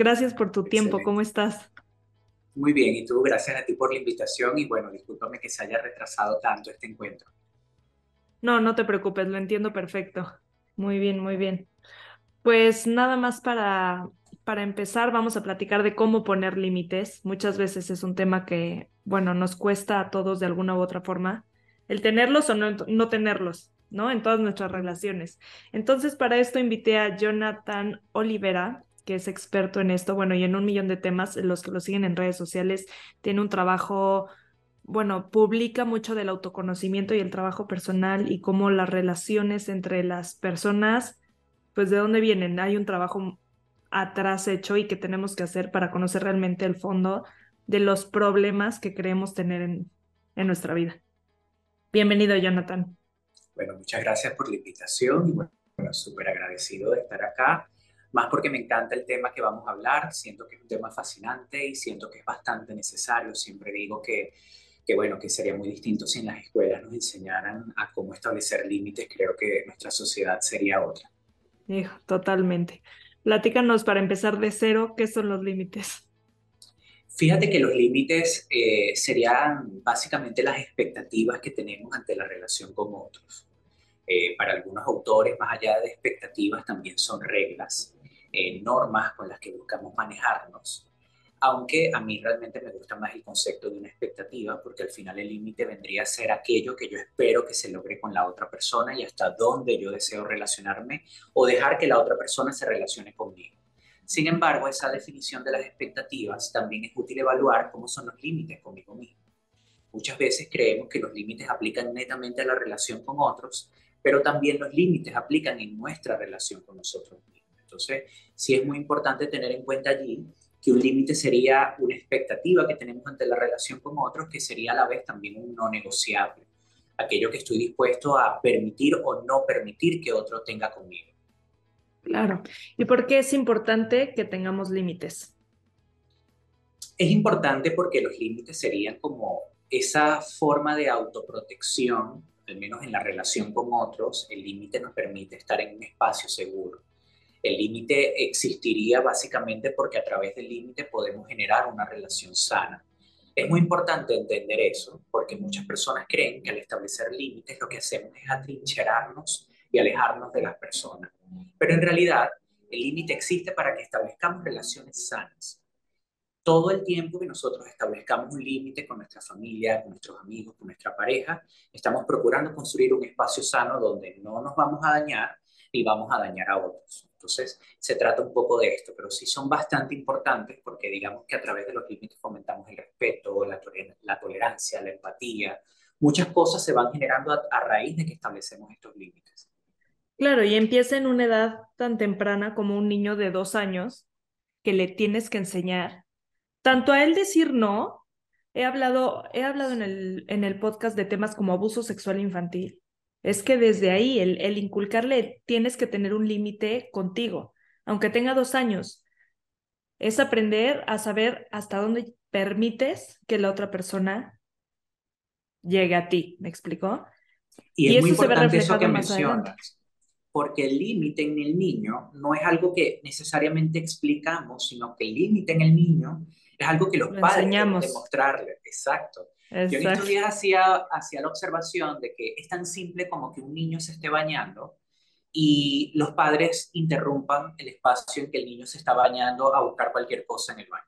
Gracias por tu tiempo. ¿Cómo estás? Muy bien, y tú, gracias a ti por la invitación y bueno, discúlpame que se haya retrasado tanto este encuentro. No, no te preocupes, lo entiendo perfecto. Muy bien, muy bien. Pues nada más para, para empezar, vamos a platicar de cómo poner límites. Muchas veces es un tema que, bueno, nos cuesta a todos de alguna u otra forma, el tenerlos o no, no tenerlos, ¿no? En todas nuestras relaciones. Entonces, para esto invité a Jonathan Olivera, que es experto en esto, bueno, y en un millón de temas, los que lo siguen en redes sociales, tiene un trabajo, bueno, publica mucho del autoconocimiento y el trabajo personal y cómo las relaciones entre las personas, pues de dónde vienen. Hay un trabajo atrás hecho y que tenemos que hacer para conocer realmente el fondo de los problemas que creemos tener en, en nuestra vida. Bienvenido, Jonathan. Bueno, muchas gracias por la invitación y bueno, súper agradecido de estar acá más porque me encanta el tema que vamos a hablar, siento que es un tema fascinante y siento que es bastante necesario. Siempre digo que, que bueno, que sería muy distinto si en las escuelas nos enseñaran a cómo establecer límites, creo que nuestra sociedad sería otra. totalmente. Platícanos para empezar de cero, ¿qué son los límites? Fíjate que los límites eh, serían básicamente las expectativas que tenemos ante la relación con otros. Eh, para algunos autores, más allá de expectativas, también son reglas eh, normas con las que buscamos manejarnos. Aunque a mí realmente me gusta más el concepto de una expectativa, porque al final el límite vendría a ser aquello que yo espero que se logre con la otra persona y hasta dónde yo deseo relacionarme o dejar que la otra persona se relacione conmigo. Sin embargo, esa definición de las expectativas también es útil evaluar cómo son los límites conmigo mismo. Muchas veces creemos que los límites aplican netamente a la relación con otros, pero también los límites aplican en nuestra relación con nosotros mismos. Entonces, sí es muy importante tener en cuenta allí que un límite sería una expectativa que tenemos ante la relación con otros, que sería a la vez también un no negociable, aquello que estoy dispuesto a permitir o no permitir que otro tenga conmigo. Claro. ¿Y por qué es importante que tengamos límites? Es importante porque los límites serían como esa forma de autoprotección, al menos en la relación con otros, el límite nos permite estar en un espacio seguro el límite existiría básicamente porque a través del límite podemos generar una relación sana. Es muy importante entender eso porque muchas personas creen que al establecer límites lo que hacemos es atrincherarnos y alejarnos de las personas. Pero en realidad el límite existe para que establezcamos relaciones sanas. Todo el tiempo que nosotros establezcamos un límite con nuestra familia, con nuestros amigos, con nuestra pareja, estamos procurando construir un espacio sano donde no nos vamos a dañar y vamos a dañar a otros. Entonces, se trata un poco de esto, pero sí son bastante importantes porque digamos que a través de los límites fomentamos el respeto, la, tolerancia, la empatía. Muchas cosas se van generando a, raíz de que establecemos estos límites. Claro, y empieza en una edad tan temprana como un niño de dos años que le tienes que enseñar tanto a él decir no. He hablado, he hablado en el, en el podcast de temas como abuso sexual infantil es que desde ahí, el, inculcarle, tienes que tener un límite contigo, aunque tenga dos años. Es aprender a saber hasta dónde permites que la otra persona llegue a ti. ¿Me explicó? Y, es muy importante eso que mencionas, porque el límite en el niño no es algo que necesariamente explicamos, sino que el límite en el niño es algo que los padres deben demostrarle. Exacto. Yo en estos días hacía, hacía la observación de que es tan simple como que un niño se esté bañando y los padres interrumpan el espacio en que el niño se está bañando a buscar cualquier cosa en el baño.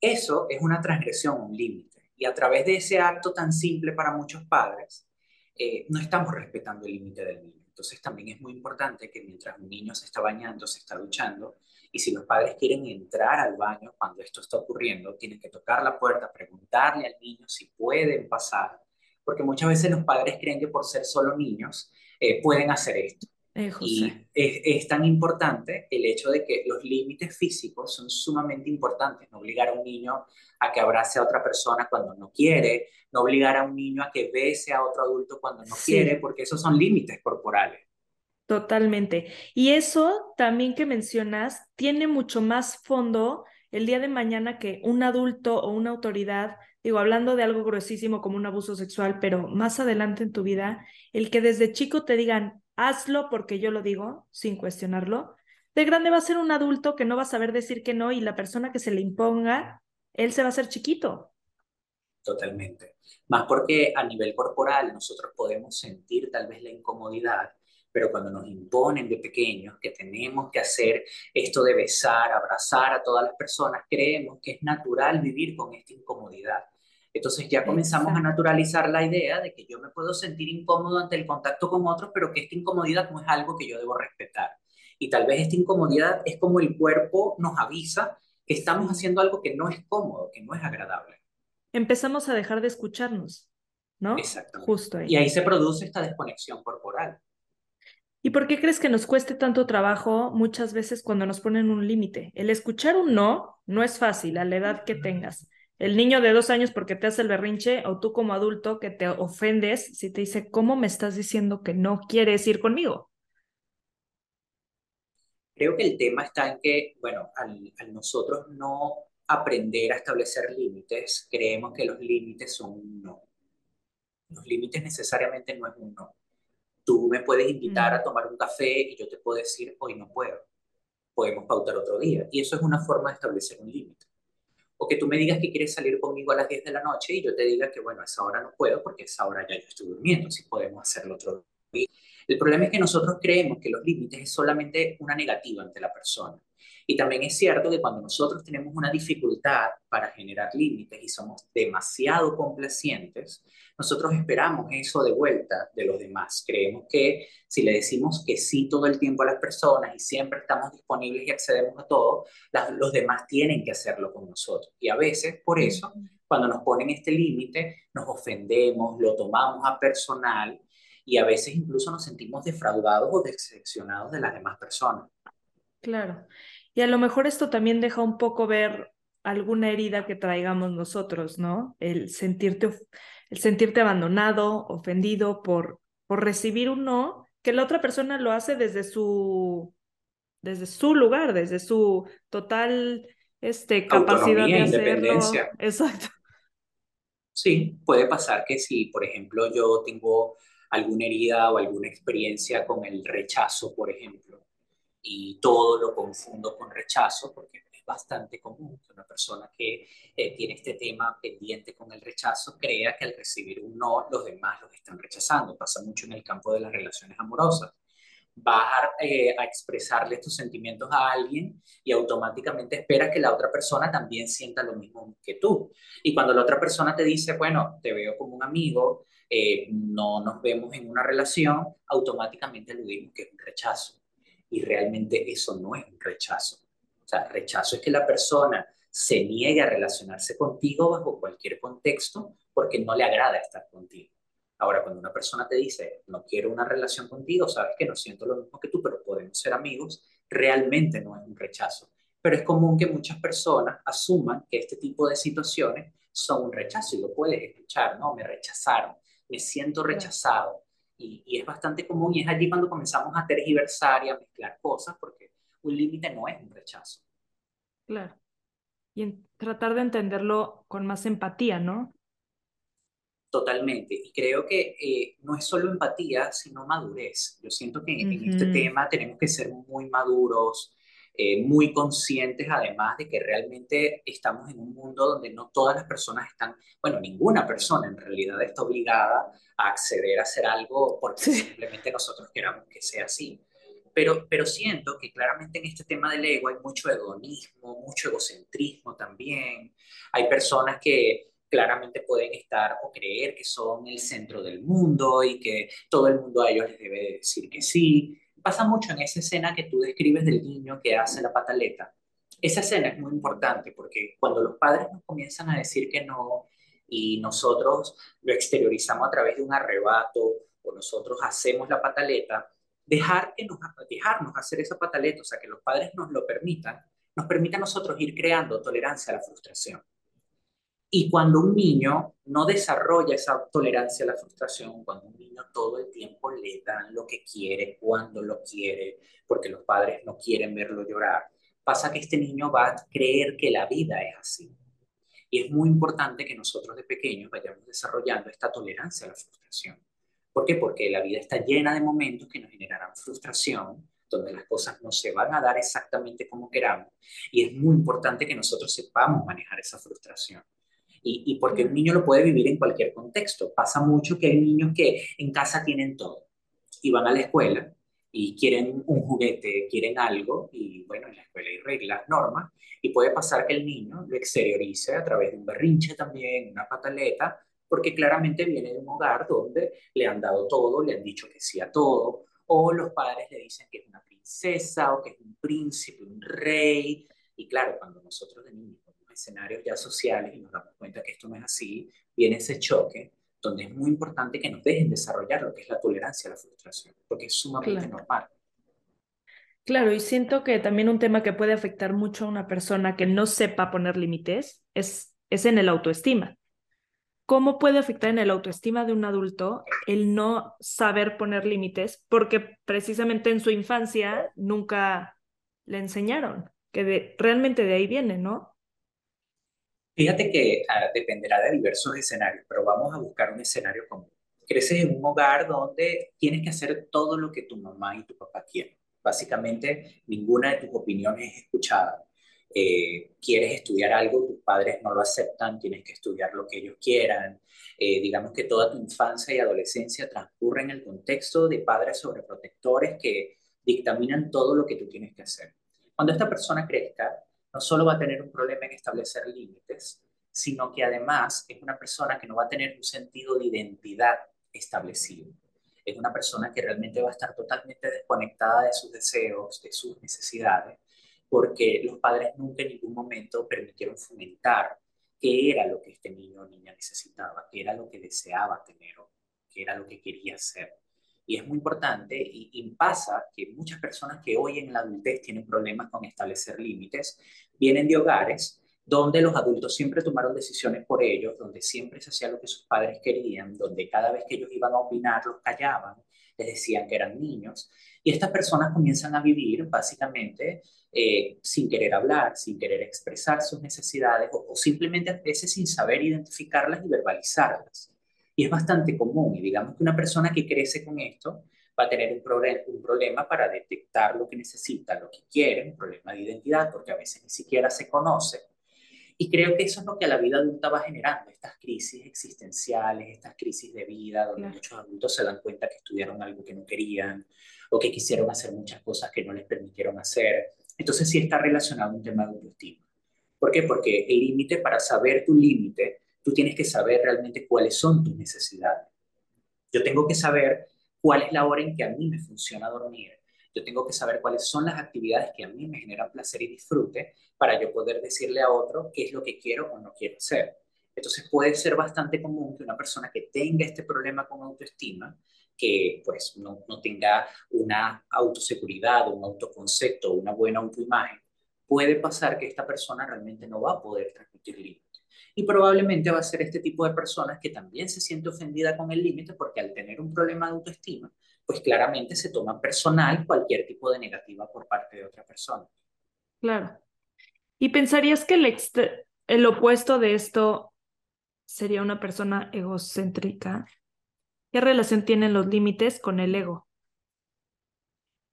Eso es una transgresión, un límite. Y a través de ese acto tan simple para muchos padres, eh, no estamos respetando el límite del niño. Entonces también es muy importante que mientras un niño se está bañando, se está duchando, y si los padres quieren entrar al baño cuando esto está ocurriendo, tienen que tocar la puerta, preguntarle al niño si pueden pasar, porque muchas veces los padres creen que por ser solo niños eh, pueden hacer esto. Eh, y es, es, tan importante el hecho de que los límites físicos son sumamente importantes. No obligar a un niño a que abrace a otra persona cuando no quiere, no obligar a un niño a que bese a otro adulto cuando no quiere, porque esos son límites corporales. Totalmente. Y eso también que mencionas tiene mucho más fondo el día de mañana que un adulto o una autoridad, digo, hablando de algo gruesísimo como un abuso sexual, pero más adelante en tu vida, el que desde chico te digan, hazlo porque yo lo digo, sin cuestionarlo, de grande va a ser un adulto que no va a saber decir que no y la persona que se le imponga, él se va a hacer chiquito. Totalmente. Más porque a nivel corporal nosotros podemos sentir tal vez la incomodidad, pero cuando nos imponen de pequeños que tenemos que hacer esto de besar, abrazar a todas las personas, creemos que es natural vivir con esta incomodidad. Entonces ya comenzamos a naturalizar la idea de que yo me puedo sentir incómodo ante el contacto con otros, pero que esta incomodidad no es algo que yo debo respetar. Y tal vez esta incomodidad es como el cuerpo nos avisa que estamos haciendo algo que no es cómodo, que no es agradable. Empezamos a dejar de escucharnos, ¿no? Exactamente. Justo ahí. Y ahí se produce esta desconexión corporal. ¿Y por qué crees que nos cueste tanto trabajo muchas veces cuando nos ponen un límite? El escuchar un no no es fácil a la edad que tengas el niño de dos años porque te hace el berrinche o tú como adulto que te ofendes si te dice, ¿cómo me estás diciendo que no quieres ir conmigo? Creo que el tema está en que, bueno, al, nosotros no aprender a establecer límites, creemos que los límites son un no. Los límites necesariamente no es un no. Tú me puedes invitar a mm. tomar un café y yo te puedo decir, hoy no puedo. Podemos pautar otro día. Y eso es una forma de establecer un límite o que tú me digas que quieres salir conmigo a las 10 de la noche y yo te diga que, bueno, a esa hora no puedo porque a esa hora ya yo estoy durmiendo, si podemos hacerlo otro día. El problema es que nosotros creemos que los límites es solamente una negativa ante la persona. Y también es cierto que cuando nosotros tenemos una dificultad para generar límites y somos demasiado complacientes, nosotros esperamos eso de vuelta de los demás. Creemos que si le decimos que sí todo el tiempo a las personas y siempre estamos disponibles y accedemos a todo, los demás tienen que hacerlo con nosotros. Y a veces, por eso, cuando nos ponen este límite, nos ofendemos, lo tomamos a personal y a veces incluso nos sentimos defraudados o decepcionados de las demás personas. Claro. Y a lo mejor esto también deja un poco ver alguna herida que traigamos nosotros, ¿no? El sentirte, el sentirte abandonado, ofendido por, por recibir un no, que la otra persona lo hace desde su, desde su lugar, desde su total este, capacidad de hacerlo. Independencia. Exacto. Sí, puede pasar que si, por ejemplo, yo tengo alguna herida o alguna experiencia con el rechazo, por ejemplo, y todo lo confundo con rechazo, porque es bastante común que una persona que eh, tiene este tema pendiente con el rechazo crea que al recibir un no, los demás los están rechazando. Pasa mucho en el campo de las relaciones amorosas. Vas a, eh, a expresarle tus sentimientos a alguien y automáticamente esperas que la otra persona también sienta lo mismo que tú. Y cuando la otra persona te dice, bueno, te veo como un amigo, eh, no nos vemos en una relación, automáticamente aludimos que es un rechazo y realmente eso no es un rechazo. O sea, rechazo es que la persona se niegue a relacionarse contigo bajo cualquier contexto porque no le agrada estar contigo. Ahora, cuando una persona te dice, no quiero una relación contigo, sabes que no siento lo mismo que tú, pero podemos ser amigos, realmente no es un rechazo. Pero es común que muchas personas asuman que este tipo de situaciones son un rechazo y lo puedes escuchar, ¿no? Me rechazaron, me siento rechazado. Y, es bastante común y es allí cuando comenzamos a tergiversar y a mezclar cosas porque un límite no es un rechazo. Claro. Y en tratar de entenderlo con más empatía, ¿no? Totalmente. Y creo que eh, no es solo empatía, sino madurez. Yo siento que en este tema tenemos que ser muy maduros, eh, muy conscientes además de que realmente estamos en un mundo donde no todas las personas están, bueno, ninguna persona en realidad está obligada a acceder a hacer algo porque simplemente nosotros queramos que sea así. Pero, pero siento que claramente en este tema del ego hay mucho egoísmo, mucho egocentrismo también. Hay personas que claramente pueden estar o creer que son el centro del mundo y que todo el mundo a ellos les debe decir que sí pasa mucho en esa escena que tú describes del niño que hace la pataleta. Esa escena es muy importante porque cuando los padres nos comienzan a decir que no y nosotros lo exteriorizamos a través de un arrebato o nosotros hacemos la pataleta, dejar que nos, dejarnos hacer esa pataleta, o sea, que los padres nos lo permitan, nos permite a nosotros ir creando tolerancia a la frustración. Y cuando un niño no desarrolla esa tolerancia a la frustración, cuando un niño todo el tiempo le dan lo que quiere, cuando lo quiere, porque los padres no quieren verlo llorar, pasa que este niño va a creer que la vida es así. Y es muy importante que nosotros de pequeños vayamos desarrollando esta tolerancia a la frustración. ¿Por qué? Porque la vida está llena de momentos que nos generarán frustración, donde las cosas no se van a dar exactamente como queramos. Y es muy importante que nosotros sepamos manejar esa frustración. Y, y porque un niño lo puede vivir en cualquier contexto. Pasa mucho que hay niños que en casa tienen todo y van a la escuela y quieren un juguete, quieren algo, y bueno, en la escuela hay reglas, normas, y puede pasar que el niño lo exteriorice a través de un berrinche también, una pataleta, porque claramente viene de un hogar donde le han dado todo, le han dicho que sí a todo, o los padres le dicen que es una princesa o que es un príncipe, un rey, y claro, cuando nosotros de niños escenarios ya sociales y nos damos cuenta que esto no es así, viene ese choque donde es muy importante que nos dejen desarrollar lo que es la tolerancia a la frustración, porque es sumamente normal. Claro, y siento que también un tema que puede afectar mucho a una persona que no sepa poner límites es, es en el autoestima. ¿Cómo puede afectar en el autoestima de un adulto el no saber poner límites? Porque precisamente en su infancia nunca le enseñaron, que realmente de ahí viene, ¿no? Fíjate que ah, dependerá de diversos escenarios, pero vamos a buscar un escenario común. Creces en un hogar donde tienes que hacer todo lo que tu mamá y tu papá quieren. Básicamente, ninguna de tus opiniones es escuchada. Eh, quieres estudiar algo, tus padres no lo aceptan, tienes que estudiar lo que ellos quieran. Eh, digamos que toda tu infancia y adolescencia transcurre en el contexto de padres sobreprotectores que dictaminan todo lo que tú tienes que hacer. Cuando esta persona crezca, no solo va a tener un problema en establecer límites, sino que además es una persona que no va a tener un sentido de identidad establecido. Es una persona que realmente va a estar totalmente desconectada de sus deseos, de sus necesidades, porque los padres nunca en ningún momento permitieron fomentar qué era lo que este niño o niña necesitaba, qué era lo que deseaba tener qué era lo que quería ser. Y es muy importante y, y, pasa que muchas personas que hoy en la adultez tienen problemas con establecer límites, vienen de hogares donde los adultos siempre tomaron decisiones por ellos, donde siempre se hacía lo que sus padres querían, donde cada vez que ellos iban a opinar los callaban, les decían que eran niños. Y estas personas comienzan a vivir básicamente eh, sin querer hablar, sin querer expresar sus necesidades o, o simplemente a veces sin saber identificarlas y verbalizarlas. Y es bastante común. Y digamos que una persona que crece con esto va a tener un, un problema para detectar lo que necesita, lo que quiere, un problema de identidad, porque a veces ni siquiera se conoce. Y creo que eso es lo que a la vida adulta va generando, estas crisis existenciales, estas crisis de vida, donde muchos adultos se dan cuenta que estudiaron algo que no querían o que quisieron hacer muchas cosas que no les permitieron hacer. Entonces sí está relacionado un tema de autoestima. ¿Por qué? Porque el límite, para saber tu límite, tú tienes que saber realmente cuáles son tus necesidades. Yo tengo que saber cuál es la hora en que a mí me funciona dormir. Yo tengo que saber cuáles son las actividades que a mí me generan placer y disfrute para yo poder decirle a otro qué es lo que quiero o no quiero hacer. Entonces puede ser bastante común que una persona que tenga este problema con autoestima, que pues no, tenga una autoseguridad, un autoconcepto, una buena autoimagen, puede pasar que esta persona realmente no va a poder transmitir límites. Y probablemente va a ser este tipo de personas que también se siente ofendida con el límite porque al tener un problema de autoestima, pues claramente se toma personal cualquier tipo de negativa por parte de otra persona. Claro. ¿Y pensarías que el, el opuesto de esto sería una persona egocéntrica? ¿Qué relación tienen los límites con el ego?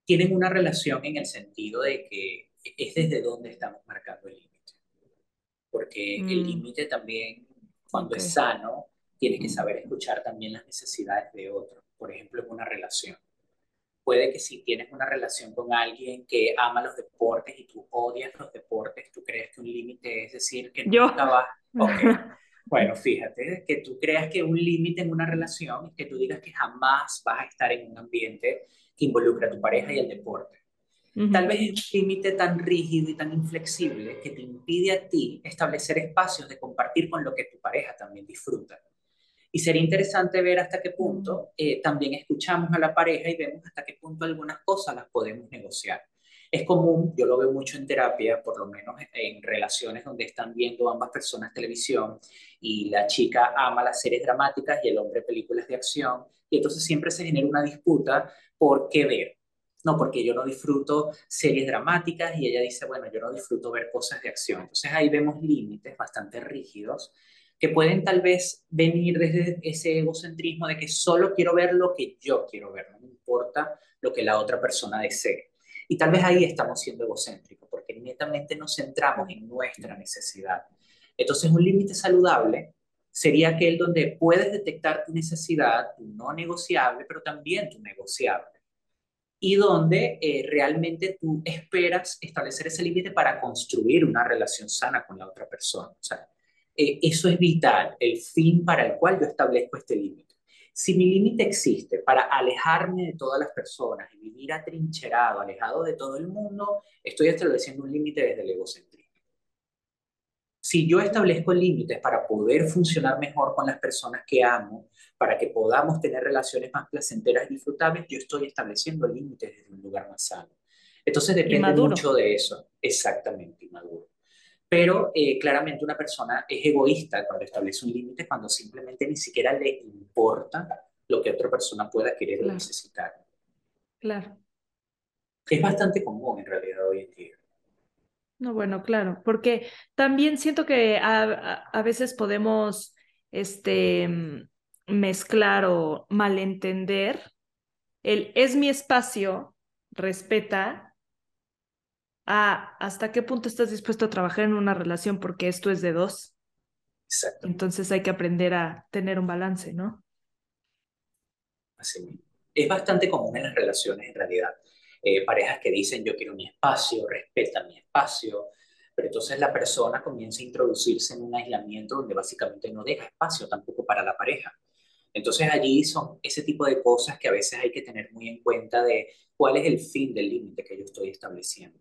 Tienen una relación en el sentido de que es desde donde estamos marcando el límite porque el mm. límite también, cuando es sano, tiene que saber escuchar también las necesidades de otros, por ejemplo, en una relación. Puede que si tienes una relación con alguien que ama los deportes y tú odias los deportes, tú crees que un límite es decir que nunca vas... Bueno, fíjate, que tú creas que un límite en una relación es que tú digas que jamás vas a estar en un ambiente que involucre a tu pareja y el deporte. Tal vez es un límite tan rígido y tan inflexible que te impide a ti establecer espacios de compartir con lo que tu pareja también disfruta. Y sería interesante ver hasta qué punto eh, también escuchamos a la pareja y vemos hasta qué punto algunas cosas las podemos negociar. Es común, yo lo veo mucho en terapia, por lo menos en relaciones donde están viendo ambas personas televisión y la chica ama las series dramáticas y el hombre películas de acción, y entonces siempre se genera una disputa por qué ver no, porque yo no disfruto series dramáticas y ella dice, bueno, yo no disfruto ver cosas de acción. Entonces ahí vemos límites bastante rígidos que pueden tal vez venir desde ese egocentrismo de que solo quiero ver lo que yo quiero ver, no me importa lo que la otra persona desee. Y tal vez ahí estamos siendo egocéntricos, porque netamente nos centramos en nuestra necesidad. Entonces, un límite saludable sería aquel donde puedes detectar tu necesidad, tu no negociable, pero también tu negociable. Y donde eh, realmente tú esperas establecer ese límite para construir una relación sana con la otra persona. O sea, eh, eso es vital, el fin para el cual yo establezco este límite. Si mi límite existe para alejarme de todas las personas y vivir atrincherado, alejado de todo el mundo, estoy estableciendo un límite desde el egocentrismo. Si yo establezco límites para poder funcionar mejor con las personas que amo, para que podamos tener relaciones más placenteras y disfrutables, yo estoy estableciendo límites desde un lugar más sano. Entonces depende mucho de eso. Exactamente, inmaduro. Pero eh, claramente una persona es egoísta cuando establece un límite, cuando simplemente ni siquiera le importa lo que otra persona pueda querer o necesitar. Claro. Es bastante común en realidad hoy en día. No, bueno, claro, porque también siento que a, veces podemos este, mezclar o malentender el es mi espacio, respeta, a hasta qué punto estás dispuesto a trabajar en una relación porque esto es de dos. Exacto. Entonces hay que aprender a tener un balance, ¿no? Así Es bastante común en las relaciones en realidad. Eh, parejas que dicen yo quiero mi espacio, respeta mi espacio, pero entonces la persona comienza a introducirse en un aislamiento donde básicamente no deja espacio tampoco para la pareja. Entonces allí son ese tipo de cosas que a veces hay que tener muy en cuenta de cuál es el fin del límite que yo estoy estableciendo.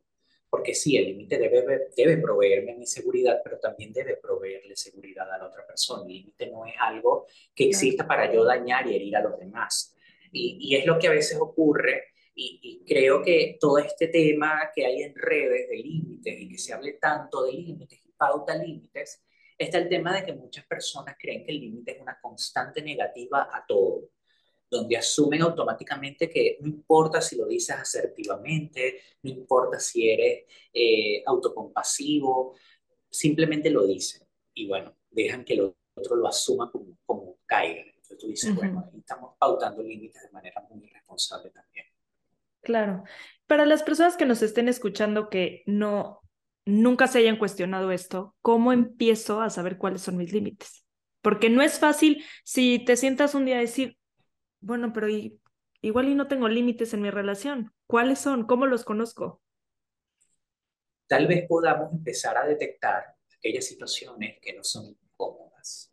Porque sí, el límite debe, debe proveerme mi seguridad, pero también debe proveerle seguridad a la otra persona. El límite no es algo que exista para yo dañar y herir a los demás. Y, y es lo que a veces ocurre y, creo que todo este tema que hay en redes de límites y que se hable tanto de límites y pauta límites, está el tema de que muchas personas creen que el límite es una constante negativa a todo, donde asumen automáticamente que no importa si lo dices asertivamente, no importa si eres eh, autocompasivo, simplemente lo dicen. Y bueno, dejan que el otro lo asuma como, como caiga. Entonces tú dices, bueno, ahí estamos pautando límites de manera muy irresponsable también. Claro. Para las personas que nos estén escuchando que no nunca se hayan cuestionado esto, ¿cómo empiezo a saber cuáles son mis límites? Porque no es fácil si te sientas un día a decir, bueno, pero igual y no tengo límites en mi relación. ¿Cuáles son? ¿Cómo los conozco? Tal vez podamos empezar a detectar aquellas situaciones que no son cómodas.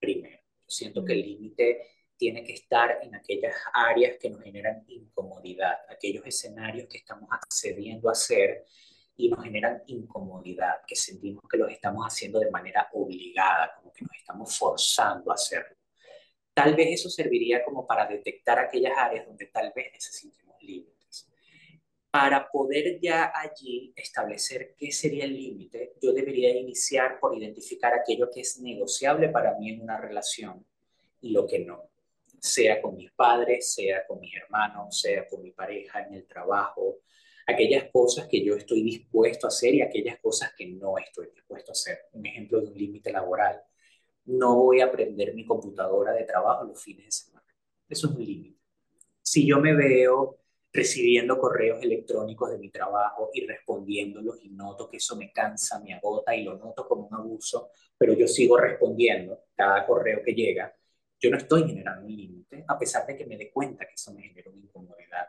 Primero, yo siento que el límite tiene que estar en aquellas áreas que nos generan incomodidad, aquellos escenarios que estamos accediendo a hacer y nos generan incomodidad, que sentimos que los estamos haciendo de manera obligada, como que nos estamos forzando a hacerlo. Tal vez eso serviría como para detectar aquellas áreas donde tal vez necesitemos límites. Para poder ya allí establecer qué sería el límite, yo debería iniciar por identificar aquello que es negociable para mí en una relación y lo que no sea con mis padres, sea con mis hermanos, sea con mi pareja en el trabajo, aquellas cosas que yo estoy dispuesto a hacer y aquellas cosas que no estoy dispuesto a hacer. Un ejemplo de un límite laboral. No voy a prender mi computadora de trabajo los fines de semana. Eso es un límite. Si yo me veo recibiendo correos electrónicos de mi trabajo y respondiéndolos y noto que eso me cansa, me agota y lo noto como un abuso, pero yo sigo respondiendo cada correo que llega, yo no estoy generando un límite, a pesar de que me dé cuenta que eso me genera una incomodidad.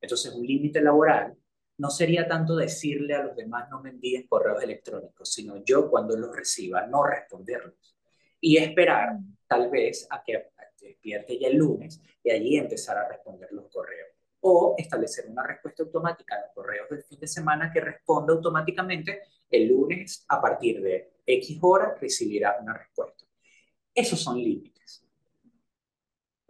Entonces, un límite laboral no sería tanto decirle a los demás no me envíen correos electrónicos, sino yo cuando los reciba no responderlos y esperar tal vez a que despierte ya el lunes y allí empezar a responder los correos. O establecer una respuesta automática a los correos del fin de semana que responda automáticamente el lunes a partir de X horas recibirá una respuesta. Esos son límites.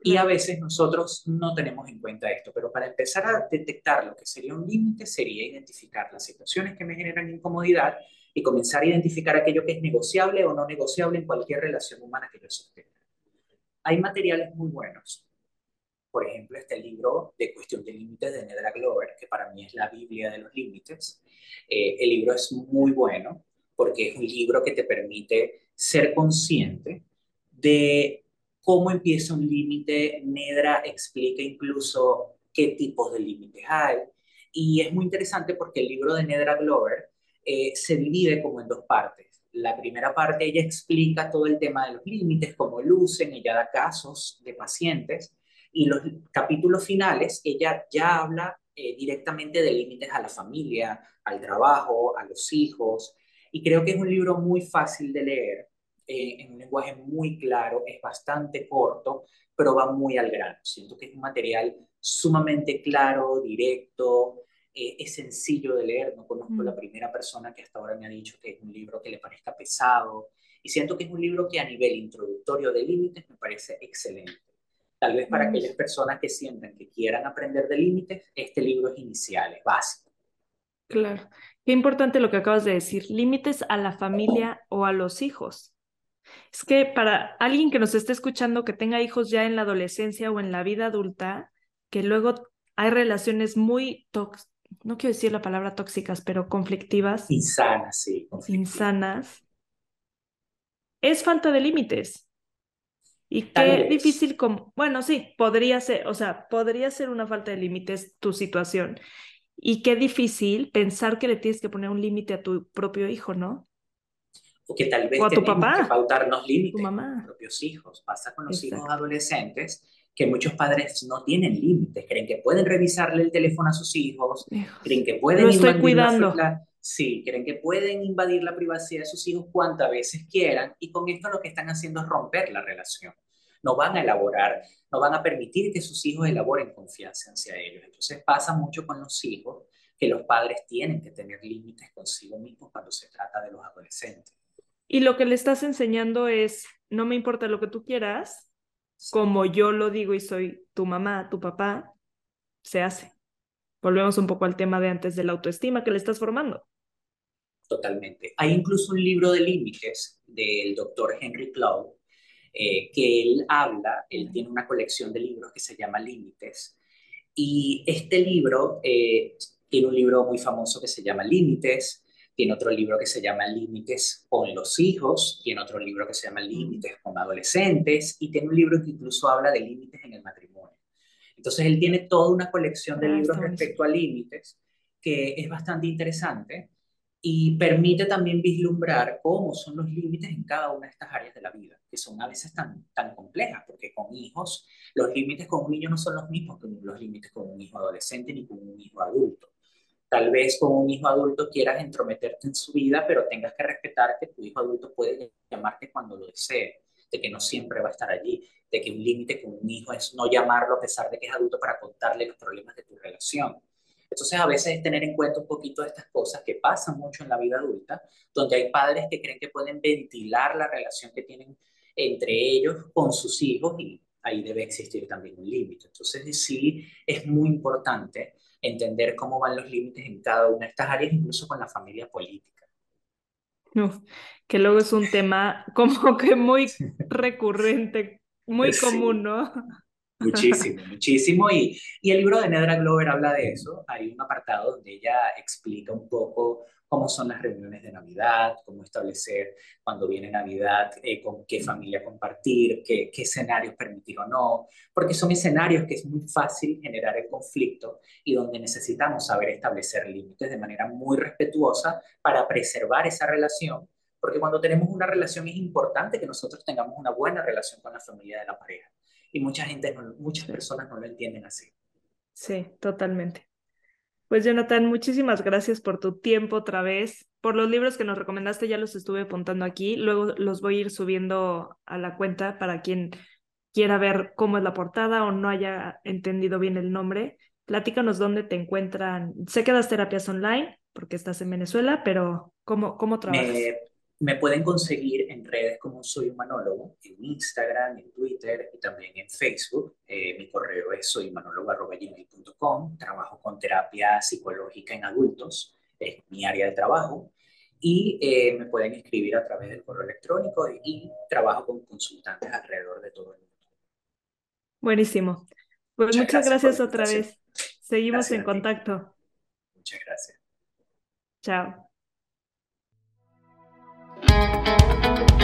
Y a veces nosotros no tenemos en cuenta esto, pero para empezar a detectar lo que sería un límite sería identificar las situaciones que me generan incomodidad y comenzar a identificar aquello que es negociable o no negociable en cualquier relación humana que yo sostenga. Hay materiales muy buenos. Por ejemplo, este libro de Cuestión de Límites de Nedra Glover, que para mí es la Biblia de los límites. Eh, el libro es muy bueno porque es un libro que te permite ser consciente de cómo empieza un límite, Nedra explica incluso qué tipos de límites hay. Y es muy interesante porque el libro de Nedra Glover eh, se divide como en dos partes. La primera parte ella explica todo el tema de los límites, cómo lucen, ella da casos de pacientes. Y los capítulos finales ella ya habla eh, directamente de límites a la familia, al trabajo, a los hijos. Y creo que es un libro muy fácil de leer, eh, en un lenguaje muy claro, es bastante corto, pero va muy al grano. Siento que es un material sumamente claro, directo, eh, es sencillo de leer. No conozco la mm. primera persona que hasta ahora me ha dicho que es un libro que le parezca pesado. Y siento que es un libro que a nivel introductorio de límites me parece excelente. Tal vez para mm. aquellas personas que sientan que quieran aprender de límites, este libro es inicial, es básico. Claro. Qué importante lo que acabas de decir, límites a la familia o a los hijos. Es que para alguien que nos esté escuchando que tenga hijos ya en la adolescencia o en la vida adulta, que luego hay relaciones muy tóxicas, no quiero decir la palabra tóxicas, pero conflictivas. Insanas, sí. Insanas. Es falta de límites. Y qué difícil como, bueno, sí, podría ser, o sea, podría ser una falta de límites tu situación. Y qué difícil pensar que le tienes que poner un límite a tu propio hijo, ¿no? O que tal vez tenemos que pautarnos límites a nuestros propios hijos. Pasa con los hijos adolescentes que muchos padres no tienen límites, creen que pueden revisarle el teléfono a sus hijos, creen que pueden Lo estoy cuidando. sí, creen que pueden invadir la privacidad de sus hijos cuantas veces quieran y con esto lo que están haciendo es romper la relación. No van a elaborar, no van a permitir que sus hijos elaboren confianza hacia ellos. Entonces pasa mucho con los hijos que los padres tienen que tener límites consigo mismos cuando se trata de los adolescentes. Y lo que le estás enseñando es, no me importa lo que tú quieras, como yo lo digo y soy tu mamá, tu papá, se hace. Volvemos un poco al tema de antes de la autoestima que le estás formando. Totalmente. Hay incluso un libro de límites del doctor Henry Cloud, eh, que él habla, él tiene una colección de libros que se llama Límites, y este libro eh, tiene un libro muy famoso que se llama Límites, tiene otro libro que se llama Límites con los hijos, tiene otro libro que se llama Límites con adolescentes y tiene un libro que incluso habla de límites en el matrimonio. Entonces él tiene toda una colección de ah, libros respecto a límites que es bastante interesante y permite también vislumbrar cómo son los límites en cada una de estas áreas de la vida, que son a veces tan, tan complejas, porque con hijos los límites con un niño no son los mismos que los límites con un hijo adolescente ni con un hijo adulto. Tal vez con un hijo adulto quieras entrometerte en su vida, pero tengas que respetar que tu hijo adulto puede llamarte cuando lo desee, de que no siempre va a estar allí, de que un límite con un hijo es no llamarlo a pesar de que es adulto para contarle los problemas de tu relación. Entonces, a veces es tener en cuenta un poquito estas cosas que pasan mucho en la vida adulta, donde hay padres que creen que pueden ventilar la relación que tienen entre ellos con sus hijos y ahí debe existir también un límite. Entonces, sí, es muy importante entender cómo van los límites en cada una de estas áreas, incluso con la familia política. que luego es un tema como que muy recurrente, muy común, ¿no? Muchísimo, muchísimo. Y, y el libro de Nedra Glover habla de eso. Hay un apartado donde ella explica un poco cómo son las reuniones de Navidad, cómo establecer cuando viene Navidad, eh, con qué familia compartir, qué, qué escenarios permitir o no, porque son escenarios que es muy fácil generar el conflicto y donde necesitamos saber establecer límites de manera muy respetuosa para preservar esa relación, porque cuando tenemos una relación es importante que nosotros tengamos una buena relación con la familia de la pareja. Y mucha gente, muchas personas no lo entienden así. Sí, totalmente. Pues Jonathan, muchísimas gracias por tu tiempo otra vez. Por los libros que nos recomendaste ya los estuve apuntando aquí. Luego los voy a ir subiendo a la cuenta para quien quiera ver cómo es la portada o no haya entendido bien el nombre. Platícanos dónde te encuentran. Sé que das terapias online porque estás en Venezuela, pero ¿cómo, cómo trabajas? Me pueden conseguir en redes como Soy Humanólogo, en Instagram, en Twitter y también en Facebook. Eh, mi correo es soyhumanólogo.com. Trabajo con terapia psicológica en adultos, es mi área de trabajo. Y eh, me pueden escribir a través del correo electrónico y, trabajo con consultantes alrededor de todo el mundo. Buenísimo. Pues muchas, gracias, otra vez. Seguimos en contacto. Muchas gracias. Chao. Música